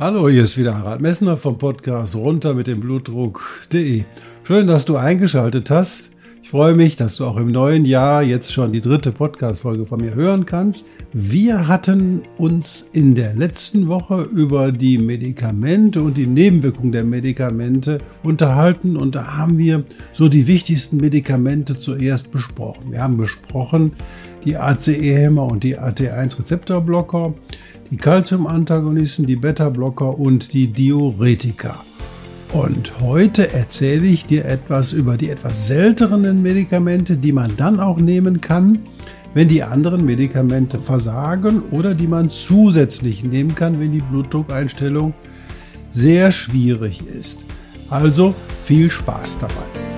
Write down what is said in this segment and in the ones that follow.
Hallo, hier ist wieder Harald Messner vom Podcast runter mit dem Blutdruck.de. Schön, dass du eingeschaltet hast. Ich freue mich, dass du auch im neuen Jahr jetzt schon die dritte Podcast-Folge von mir hören kannst. Wir hatten uns in der letzten Woche über die Medikamente und die Nebenwirkungen der Medikamente unterhalten und da haben wir so die wichtigsten Medikamente zuerst besprochen. Wir haben besprochen die ACE-Hämmer und die AT1-Rezeptorblocker die Calcium-Antagonisten, die Beta-Blocker und die Diuretika. Und heute erzähle ich dir etwas über die etwas seltenen Medikamente, die man dann auch nehmen kann, wenn die anderen Medikamente versagen oder die man zusätzlich nehmen kann, wenn die Blutdruckeinstellung sehr schwierig ist. Also viel Spaß dabei.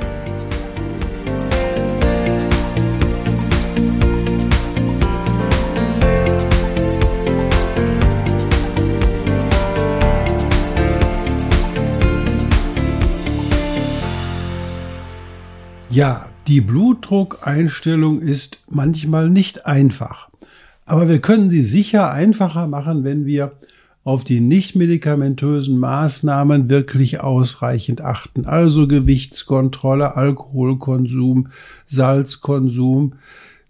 Ja, die Blutdruckeinstellung ist manchmal nicht einfach. Aber wir können sie sicher einfacher machen, wenn wir auf die nicht-medikamentösen Maßnahmen wirklich ausreichend achten. Also Gewichtskontrolle, Alkoholkonsum, Salzkonsum,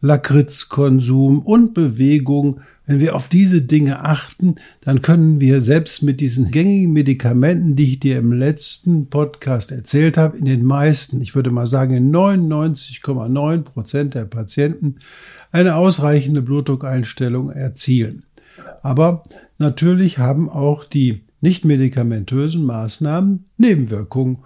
Lakritzkonsum und Bewegung, wenn wir auf diese Dinge achten, dann können wir selbst mit diesen gängigen Medikamenten, die ich dir im letzten Podcast erzählt habe, in den meisten, ich würde mal sagen in 99,9 Prozent der Patienten, eine ausreichende Blutdruckeinstellung erzielen. Aber natürlich haben auch die nicht medikamentösen Maßnahmen Nebenwirkungen.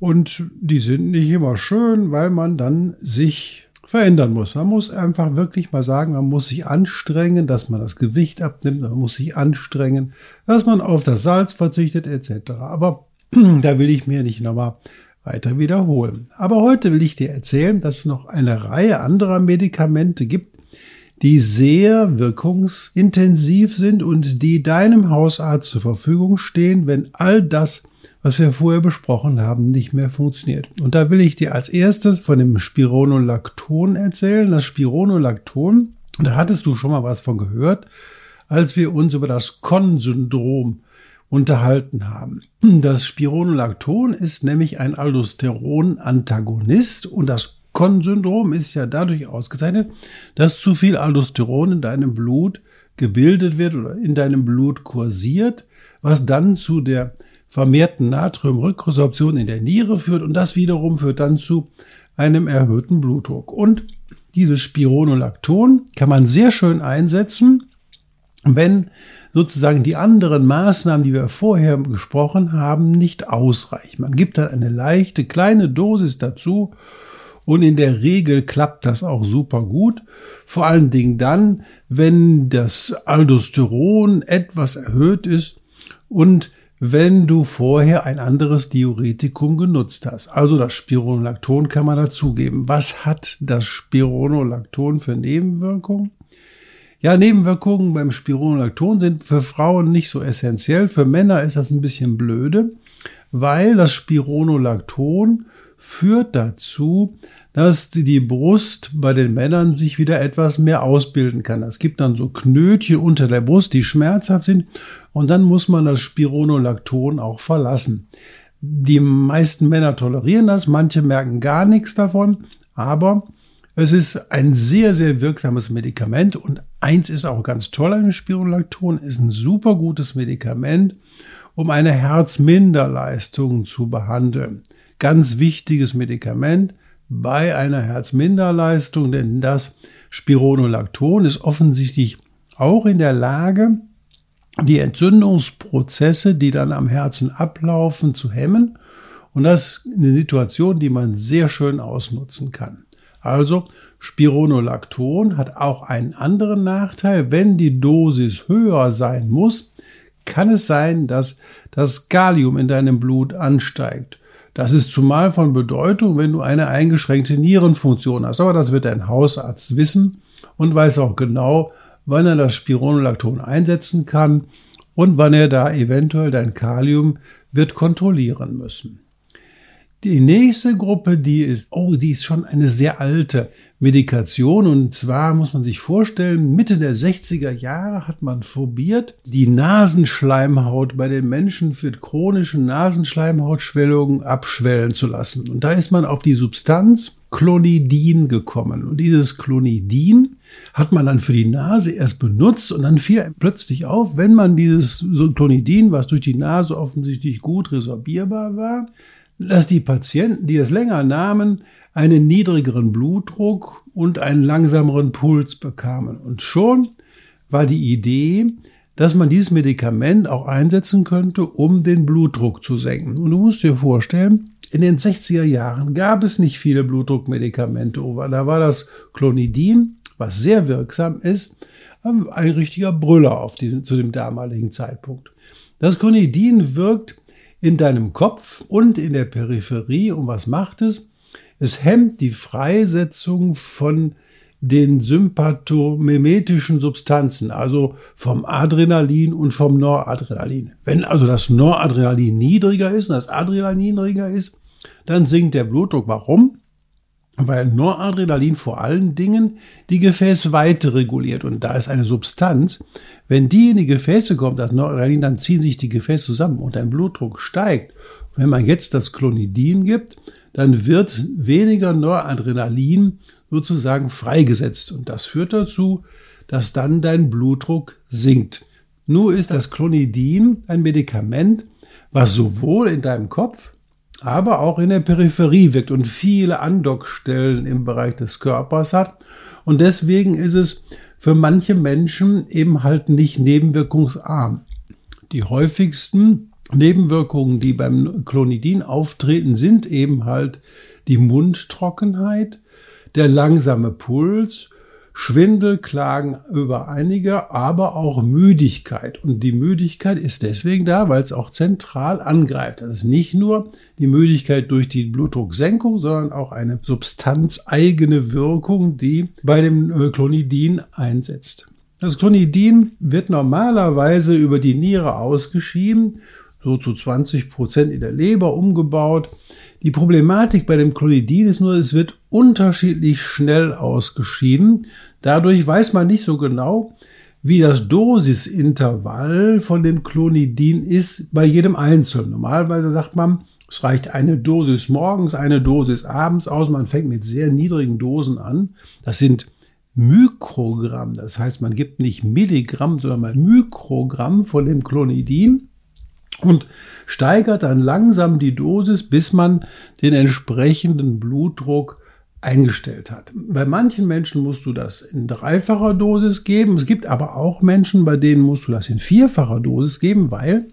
Und die sind nicht immer schön, weil man dann sich verändern muss. Man muss einfach wirklich mal sagen, man muss sich anstrengen, dass man das Gewicht abnimmt, man muss sich anstrengen, dass man auf das Salz verzichtet etc. Aber da will ich mir nicht nochmal weiter wiederholen. Aber heute will ich dir erzählen, dass es noch eine Reihe anderer Medikamente gibt, die sehr wirkungsintensiv sind und die deinem Hausarzt zur Verfügung stehen, wenn all das was wir vorher besprochen haben, nicht mehr funktioniert. Und da will ich dir als erstes von dem Spironolacton erzählen. Das Spironolacton, da hattest du schon mal was von gehört, als wir uns über das Con-Syndrom unterhalten haben. Das Spironolacton ist nämlich ein Aldosteron-Antagonist und das Con-Syndrom ist ja dadurch ausgezeichnet, dass zu viel Aldosteron in deinem Blut gebildet wird oder in deinem Blut kursiert, was dann zu der vermehrten Natriumrückresorption in der Niere führt und das wiederum führt dann zu einem erhöhten Blutdruck. Und dieses Spironolacton kann man sehr schön einsetzen, wenn sozusagen die anderen Maßnahmen, die wir vorher gesprochen haben, nicht ausreichen. Man gibt dann eine leichte kleine Dosis dazu und in der Regel klappt das auch super gut. Vor allen Dingen dann, wenn das Aldosteron etwas erhöht ist und wenn du vorher ein anderes Diuretikum genutzt hast. Also das Spironolacton kann man dazugeben. Was hat das Spironolacton für Nebenwirkungen? Ja, Nebenwirkungen beim Spironolacton sind für Frauen nicht so essentiell. Für Männer ist das ein bisschen blöde, weil das Spironolacton führt dazu, dass die Brust bei den Männern sich wieder etwas mehr ausbilden kann. Es gibt dann so Knötchen unter der Brust, die schmerzhaft sind und dann muss man das Spironolacton auch verlassen. Die meisten Männer tolerieren das, manche merken gar nichts davon, aber es ist ein sehr, sehr wirksames Medikament und eins ist auch ganz toll an dem Spironolacton, ist ein super gutes Medikament, um eine Herzminderleistung zu behandeln. Ganz wichtiges Medikament bei einer Herzminderleistung, denn das Spironolacton ist offensichtlich auch in der Lage, die Entzündungsprozesse, die dann am Herzen ablaufen, zu hemmen. Und das ist eine Situation, die man sehr schön ausnutzen kann. Also Spironolacton hat auch einen anderen Nachteil. Wenn die Dosis höher sein muss, kann es sein, dass das Gallium in deinem Blut ansteigt. Das ist zumal von Bedeutung, wenn du eine eingeschränkte Nierenfunktion hast. Aber das wird dein Hausarzt wissen und weiß auch genau, wann er das Spironolacton einsetzen kann und wann er da eventuell dein Kalium wird kontrollieren müssen. Die nächste Gruppe, die ist, oh, die ist schon eine sehr alte Medikation. Und zwar muss man sich vorstellen, Mitte der 60er Jahre hat man probiert, die Nasenschleimhaut bei den Menschen für chronische Nasenschleimhautschwellungen abschwellen zu lassen. Und da ist man auf die Substanz Clonidin gekommen. Und dieses Clonidin hat man dann für die Nase erst benutzt und dann fiel plötzlich auf, wenn man dieses Clonidin, was durch die Nase offensichtlich gut resorbierbar war, dass die Patienten, die es länger nahmen, einen niedrigeren Blutdruck und einen langsameren Puls bekamen. Und schon war die Idee, dass man dieses Medikament auch einsetzen könnte, um den Blutdruck zu senken. Und du musst dir vorstellen, in den 60er Jahren gab es nicht viele Blutdruckmedikamente. Da war das Clonidin, was sehr wirksam ist, ein richtiger Brüller auf diesen, zu dem damaligen Zeitpunkt. Das Clonidin wirkt in deinem Kopf und in der Peripherie. Und was macht es? Es hemmt die Freisetzung von den sympathomimetischen Substanzen, also vom Adrenalin und vom Noradrenalin. Wenn also das Noradrenalin niedriger ist und das Adrenalin niedriger ist, dann sinkt der Blutdruck. Warum? Weil Noradrenalin vor allen Dingen die Gefäßweite reguliert. Und da ist eine Substanz, wenn die in die Gefäße kommt, das Noradrenalin, dann ziehen sich die Gefäße zusammen und dein Blutdruck steigt. Wenn man jetzt das Clonidin gibt, dann wird weniger Noradrenalin sozusagen freigesetzt. Und das führt dazu, dass dann dein Blutdruck sinkt. Nur ist das Clonidin ein Medikament, was sowohl in deinem Kopf aber auch in der Peripherie wirkt und viele Andockstellen im Bereich des Körpers hat. Und deswegen ist es für manche Menschen eben halt nicht nebenwirkungsarm. Die häufigsten Nebenwirkungen, die beim Clonidin auftreten, sind eben halt die Mundtrockenheit, der langsame Puls Schwindel klagen über einige, aber auch Müdigkeit. Und die Müdigkeit ist deswegen da, weil es auch zentral angreift. Das ist nicht nur die Müdigkeit durch die Blutdrucksenkung, sondern auch eine substanzeigene Wirkung, die bei dem Clonidin einsetzt. Das Clonidin wird normalerweise über die Niere ausgeschieden, so zu 20 Prozent in der Leber umgebaut. Die Problematik bei dem Clonidin ist nur, es wird unterschiedlich schnell ausgeschieden. Dadurch weiß man nicht so genau, wie das Dosisintervall von dem Clonidin ist bei jedem Einzelnen. Normalerweise sagt man, es reicht eine Dosis morgens, eine Dosis abends aus. Man fängt mit sehr niedrigen Dosen an. Das sind Mikrogramm. Das heißt, man gibt nicht Milligramm, sondern mal Mikrogramm von dem Clonidin und steigert dann langsam die Dosis, bis man den entsprechenden Blutdruck eingestellt hat. Bei manchen Menschen musst du das in dreifacher Dosis geben. Es gibt aber auch Menschen, bei denen musst du das in vierfacher Dosis geben, weil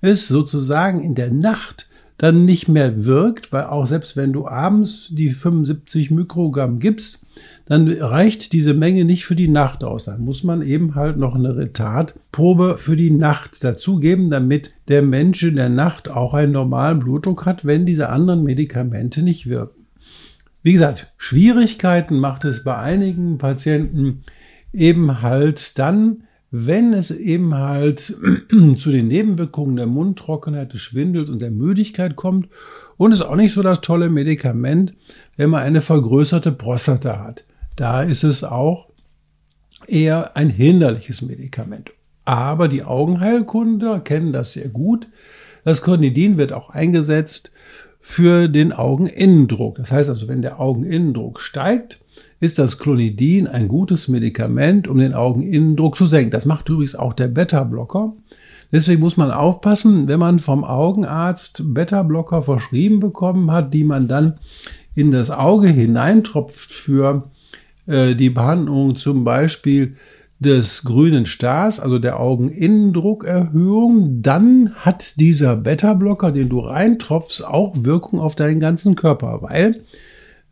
es sozusagen in der Nacht dann nicht mehr wirkt, weil auch selbst wenn du abends die 75 Mikrogramm gibst, dann reicht diese Menge nicht für die Nacht aus. Dann muss man eben halt noch eine Retardprobe für die Nacht dazugeben, damit der Mensch in der Nacht auch einen normalen Blutdruck hat, wenn diese anderen Medikamente nicht wirken. Wie gesagt, Schwierigkeiten macht es bei einigen Patienten eben halt dann, wenn es eben halt zu den Nebenwirkungen der Mundtrockenheit, des Schwindels und der Müdigkeit kommt und es ist auch nicht so das tolle Medikament, wenn man eine vergrößerte Prostata hat. Da ist es auch eher ein hinderliches Medikament. Aber die Augenheilkunde kennen das sehr gut. Das Cornidin wird auch eingesetzt für den Augeninnendruck. Das heißt also, wenn der Augeninnendruck steigt, ist das Clonidin ein gutes Medikament, um den Augeninnendruck zu senken. Das macht übrigens auch der Beta-Blocker. Deswegen muss man aufpassen, wenn man vom Augenarzt Beta-Blocker verschrieben bekommen hat, die man dann in das Auge hineintropft für äh, die Behandlung zum Beispiel des grünen Stars, also der Augeninnendruckerhöhung, dann hat dieser Beta-Blocker, den du reintropfst, auch Wirkung auf deinen ganzen Körper, weil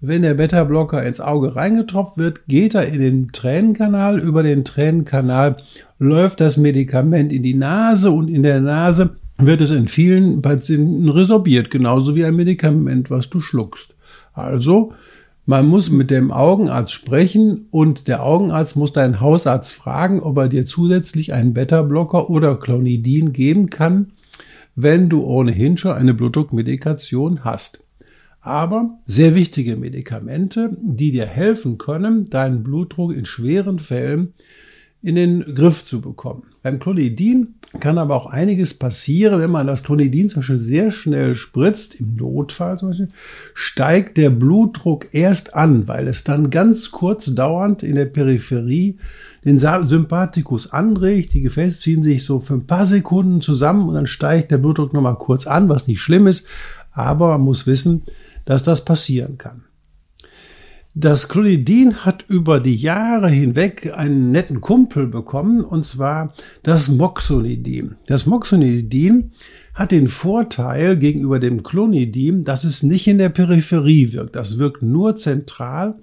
wenn der Beta-Blocker ins Auge reingetropft wird, geht er in den Tränenkanal. Über den Tränenkanal läuft das Medikament in die Nase und in der Nase wird es in vielen Patienten resorbiert, genauso wie ein Medikament, was du schluckst. Also, man muss mit dem Augenarzt sprechen und der Augenarzt muss deinen Hausarzt fragen, ob er dir zusätzlich einen Beta-Blocker oder Clonidin geben kann, wenn du ohnehin schon eine Blutdruckmedikation hast. Aber sehr wichtige Medikamente, die dir helfen können, deinen Blutdruck in schweren Fällen in den Griff zu bekommen. Beim Clonidin kann aber auch einiges passieren, wenn man das Clonidin zum Beispiel sehr schnell spritzt, im Notfall zum Beispiel, steigt der Blutdruck erst an, weil es dann ganz kurz dauernd in der Peripherie den Sympathikus anregt. Die Gefäße ziehen sich so für ein paar Sekunden zusammen und dann steigt der Blutdruck nochmal kurz an, was nicht schlimm ist. Aber man muss wissen, dass das passieren kann. Das Clonidin hat über die Jahre hinweg einen netten Kumpel bekommen, und zwar das Moxonidin. Das Moxonidin hat den Vorteil gegenüber dem Clonidin, dass es nicht in der Peripherie wirkt. Das wirkt nur zentral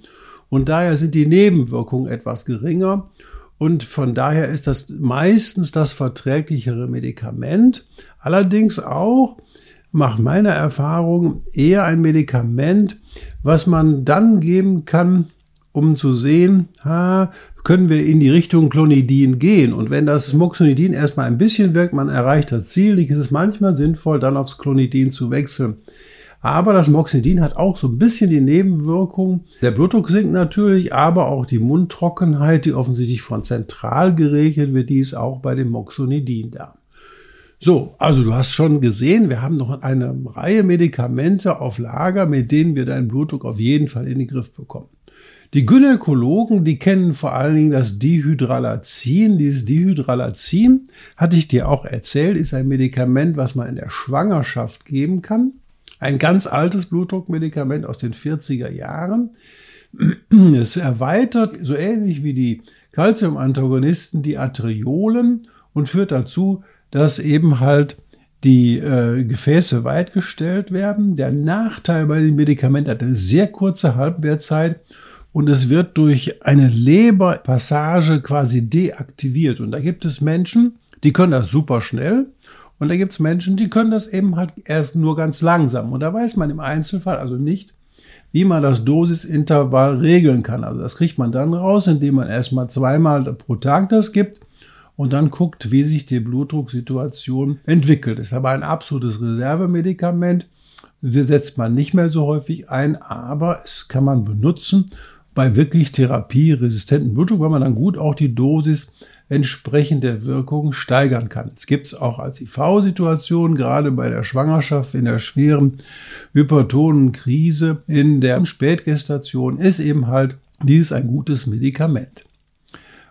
und daher sind die Nebenwirkungen etwas geringer. Und von daher ist das meistens das verträglichere Medikament. Allerdings auch nach meiner Erfahrung eher ein Medikament, was man dann geben kann, um zu sehen, ha, können wir in die Richtung Clonidin gehen. Und wenn das Moxonidin erstmal ein bisschen wirkt, man erreicht das Ziel, ist es manchmal sinnvoll, dann aufs Clonidin zu wechseln. Aber das Moxidin hat auch so ein bisschen die Nebenwirkung. Der Blutdruck sinkt natürlich, aber auch die Mundtrockenheit, die offensichtlich von zentral geregelt wird, die ist auch bei dem Moxonidin da. So, also du hast schon gesehen, wir haben noch eine Reihe Medikamente auf Lager, mit denen wir deinen Blutdruck auf jeden Fall in den Griff bekommen. Die Gynäkologen, die kennen vor allen Dingen das Dihydralazin. Dieses Dihydralazin, hatte ich dir auch erzählt, ist ein Medikament, was man in der Schwangerschaft geben kann. Ein ganz altes Blutdruckmedikament aus den 40er Jahren. Es erweitert so ähnlich wie die Calcium-Antagonisten die Arteriolen und führt dazu, dass eben halt die äh, Gefäße weitgestellt werden. Der Nachteil bei dem Medikament hat eine sehr kurze Halbwertzeit und es wird durch eine Leberpassage quasi deaktiviert. Und da gibt es Menschen, die können das super schnell und da gibt es Menschen, die können das eben halt erst nur ganz langsam. Und da weiß man im Einzelfall also nicht, wie man das Dosisintervall regeln kann. Also das kriegt man dann raus, indem man erstmal zweimal pro Tag das gibt und dann guckt, wie sich die Blutdrucksituation entwickelt. Ist aber ein absolutes Reservemedikament. Das setzt man nicht mehr so häufig ein, aber es kann man benutzen bei wirklich therapieresistenten Blutdruck, weil man dann gut auch die Dosis entsprechend der Wirkung steigern kann. Es gibt es auch als IV-Situation, gerade bei der Schwangerschaft, in der schweren hypertonen Krise, in der Spätgestation, ist eben halt dieses ein gutes Medikament.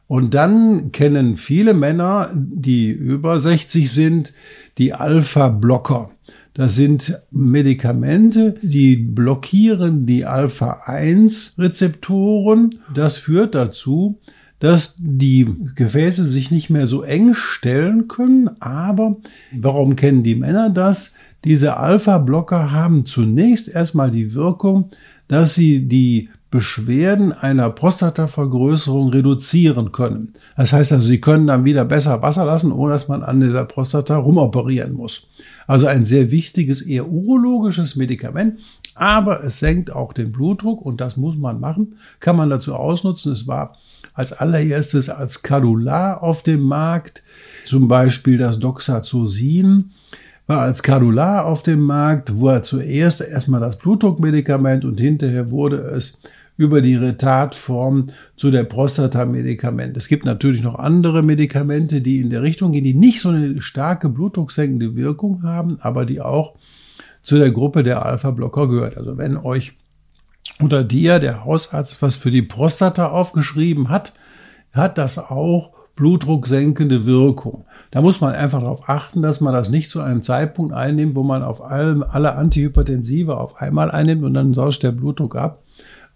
Und dann kennen viele Männer, die über 60 sind, die Alpha-Blocker. Das sind Medikamente, die blockieren die Alpha-1-Rezeptoren. Das führt dazu, dass die Gefäße sich nicht mehr so eng stellen können. Aber warum kennen die Männer das? Diese Alpha-Blocker haben zunächst erstmal die Wirkung, dass sie die Beschwerden einer Prostatavergrößerung reduzieren können. Das heißt also, sie können dann wieder besser Wasser lassen, ohne dass man an dieser Prostata rumoperieren muss. Also ein sehr wichtiges, eher urologisches Medikament, aber es senkt auch den Blutdruck und das muss man machen, kann man dazu ausnutzen. Es war als allererstes als Cadular auf dem Markt, zum Beispiel das Doxazosin war als Cadular auf dem Markt, wo er zuerst erstmal das Blutdruckmedikament und hinterher wurde es über die Retardform zu der Prostatamedikament. Es gibt natürlich noch andere Medikamente, die in der Richtung gehen, die nicht so eine starke blutdrucksenkende Wirkung haben, aber die auch zu der Gruppe der Alpha-Blocker gehört. Also wenn euch unter dir der Hausarzt was für die Prostata aufgeschrieben hat, hat das auch blutdrucksenkende Wirkung. Da muss man einfach darauf achten, dass man das nicht zu einem Zeitpunkt einnimmt, wo man auf allem, alle Antihypertensive auf einmal einnimmt und dann sauscht der Blutdruck ab,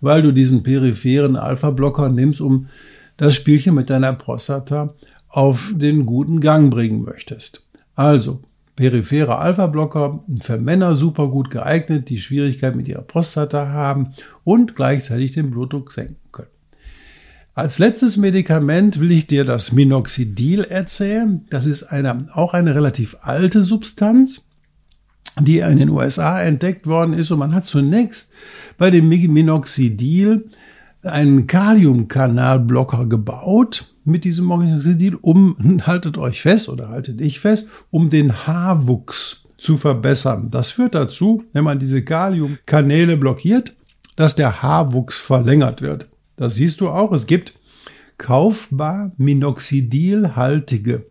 weil du diesen peripheren Alpha-Blocker nimmst, um das Spielchen mit deiner Prostata auf den guten Gang bringen möchtest. Also, periphere Alpha-Blocker für Männer super gut geeignet, die Schwierigkeit mit ihrer Prostata haben und gleichzeitig den Blutdruck senken können. Als letztes Medikament will ich dir das Minoxidil erzählen. Das ist eine, auch eine relativ alte Substanz, die in den USA entdeckt worden ist. Und man hat zunächst bei dem Minoxidil einen Kaliumkanalblocker gebaut mit diesem Minoxidil, um, haltet euch fest oder haltet dich fest, um den Haarwuchs zu verbessern. Das führt dazu, wenn man diese Kaliumkanäle blockiert, dass der Haarwuchs verlängert wird. Das siehst du auch. Es gibt kaufbar minoxidilhaltige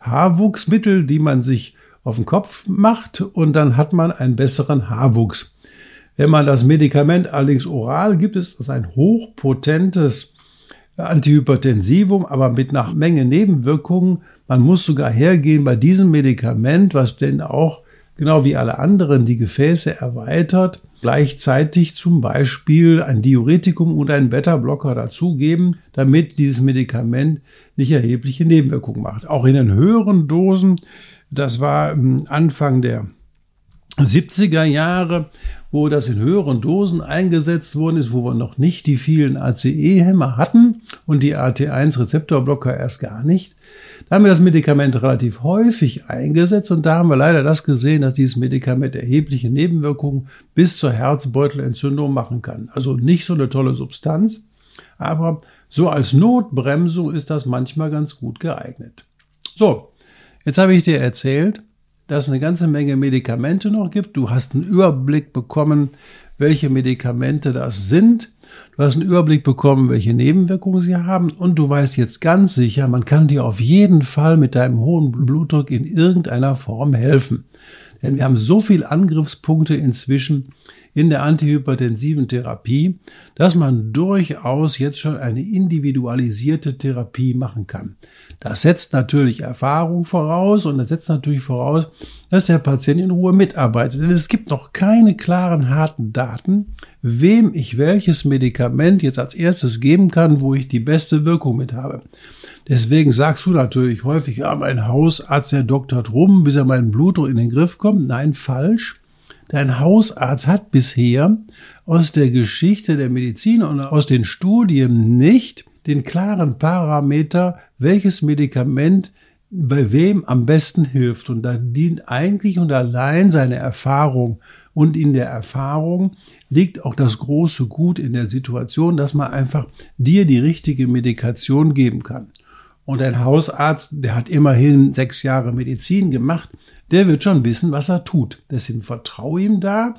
Haarwuchsmittel, die man sich auf den Kopf macht und dann hat man einen besseren Haarwuchs. Wenn man das Medikament allerdings oral gibt, ist das ein hochpotentes Antihypertensivum, aber mit einer Menge Nebenwirkungen. Man muss sogar hergehen bei diesem Medikament, was denn auch genau wie alle anderen die Gefäße erweitert, gleichzeitig zum Beispiel ein Diuretikum oder einen Beta-Blocker dazugeben, damit dieses Medikament nicht erhebliche Nebenwirkungen macht. Auch in den höheren Dosen, das war Anfang der 70er Jahre, wo das in höheren Dosen eingesetzt worden ist, wo wir noch nicht die vielen ACE-Hämmer hatten und die AT1-Rezeptorblocker erst gar nicht. Da haben wir das Medikament relativ häufig eingesetzt und da haben wir leider das gesehen, dass dieses Medikament erhebliche Nebenwirkungen bis zur Herzbeutelentzündung machen kann. Also nicht so eine tolle Substanz, aber so als Notbremsung ist das manchmal ganz gut geeignet. So, jetzt habe ich dir erzählt, dass es eine ganze Menge Medikamente noch gibt. Du hast einen Überblick bekommen, welche Medikamente das sind. Du hast einen Überblick bekommen, welche Nebenwirkungen sie haben. Und du weißt jetzt ganz sicher, man kann dir auf jeden Fall mit deinem hohen Blutdruck in irgendeiner Form helfen. Denn wir haben so viele Angriffspunkte inzwischen in der antihypertensiven Therapie, dass man durchaus jetzt schon eine individualisierte Therapie machen kann. Das setzt natürlich Erfahrung voraus und das setzt natürlich voraus, dass der Patient in Ruhe mitarbeitet. Denn es gibt noch keine klaren, harten Daten, wem ich welches Medikament jetzt als erstes geben kann, wo ich die beste Wirkung mit habe. Deswegen sagst du natürlich häufig, ja, mein Hausarzt, der doktert rum, bis er meinen Blutdruck in den Griff kommt. Nein, falsch. Dein Hausarzt hat bisher aus der Geschichte der Medizin und aus den Studien nicht den klaren Parameter, welches Medikament bei wem am besten hilft. Und da dient eigentlich und allein seine Erfahrung. Und in der Erfahrung liegt auch das große Gut in der Situation, dass man einfach dir die richtige Medikation geben kann. Und ein Hausarzt, der hat immerhin sechs Jahre Medizin gemacht, der wird schon wissen, was er tut. Deswegen vertraue ihm da.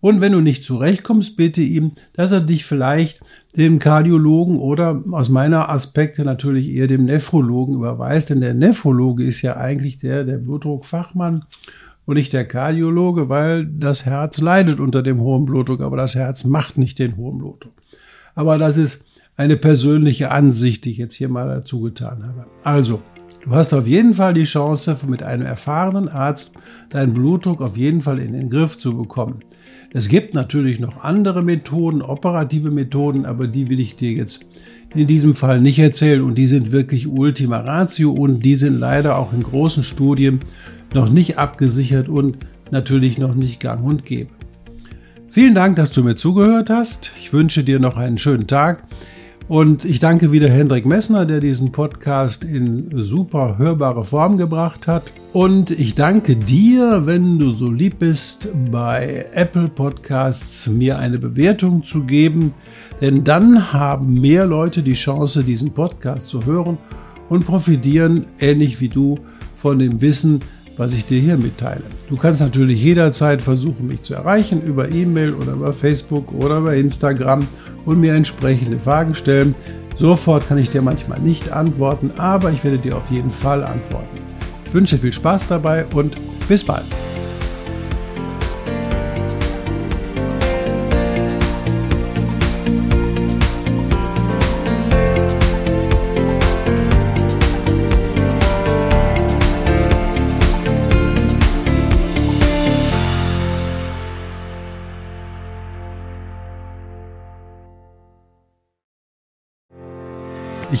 Und wenn du nicht zurechtkommst, bitte ihm, dass er dich vielleicht dem Kardiologen oder aus meiner Aspekte natürlich eher dem Nephrologen überweist. Denn der Nephrologe ist ja eigentlich der, der Blutdruckfachmann und nicht der Kardiologe, weil das Herz leidet unter dem hohen Blutdruck, aber das Herz macht nicht den hohen Blutdruck. Aber das ist eine persönliche Ansicht, die ich jetzt hier mal dazu getan habe. Also, Du hast auf jeden Fall die Chance, mit einem erfahrenen Arzt deinen Blutdruck auf jeden Fall in den Griff zu bekommen. Es gibt natürlich noch andere Methoden, operative Methoden, aber die will ich dir jetzt in diesem Fall nicht erzählen und die sind wirklich Ultima Ratio und die sind leider auch in großen Studien noch nicht abgesichert und natürlich noch nicht gang und gäbe. Vielen Dank, dass du mir zugehört hast. Ich wünsche dir noch einen schönen Tag. Und ich danke wieder Hendrik Messner, der diesen Podcast in super hörbare Form gebracht hat. Und ich danke dir, wenn du so lieb bist, bei Apple Podcasts mir eine Bewertung zu geben. Denn dann haben mehr Leute die Chance, diesen Podcast zu hören und profitieren, ähnlich wie du, von dem Wissen, was ich dir hier mitteile. Du kannst natürlich jederzeit versuchen, mich zu erreichen über E-Mail oder über Facebook oder über Instagram und mir entsprechende Fragen stellen. Sofort kann ich dir manchmal nicht antworten, aber ich werde dir auf jeden Fall antworten. Ich wünsche viel Spaß dabei und bis bald.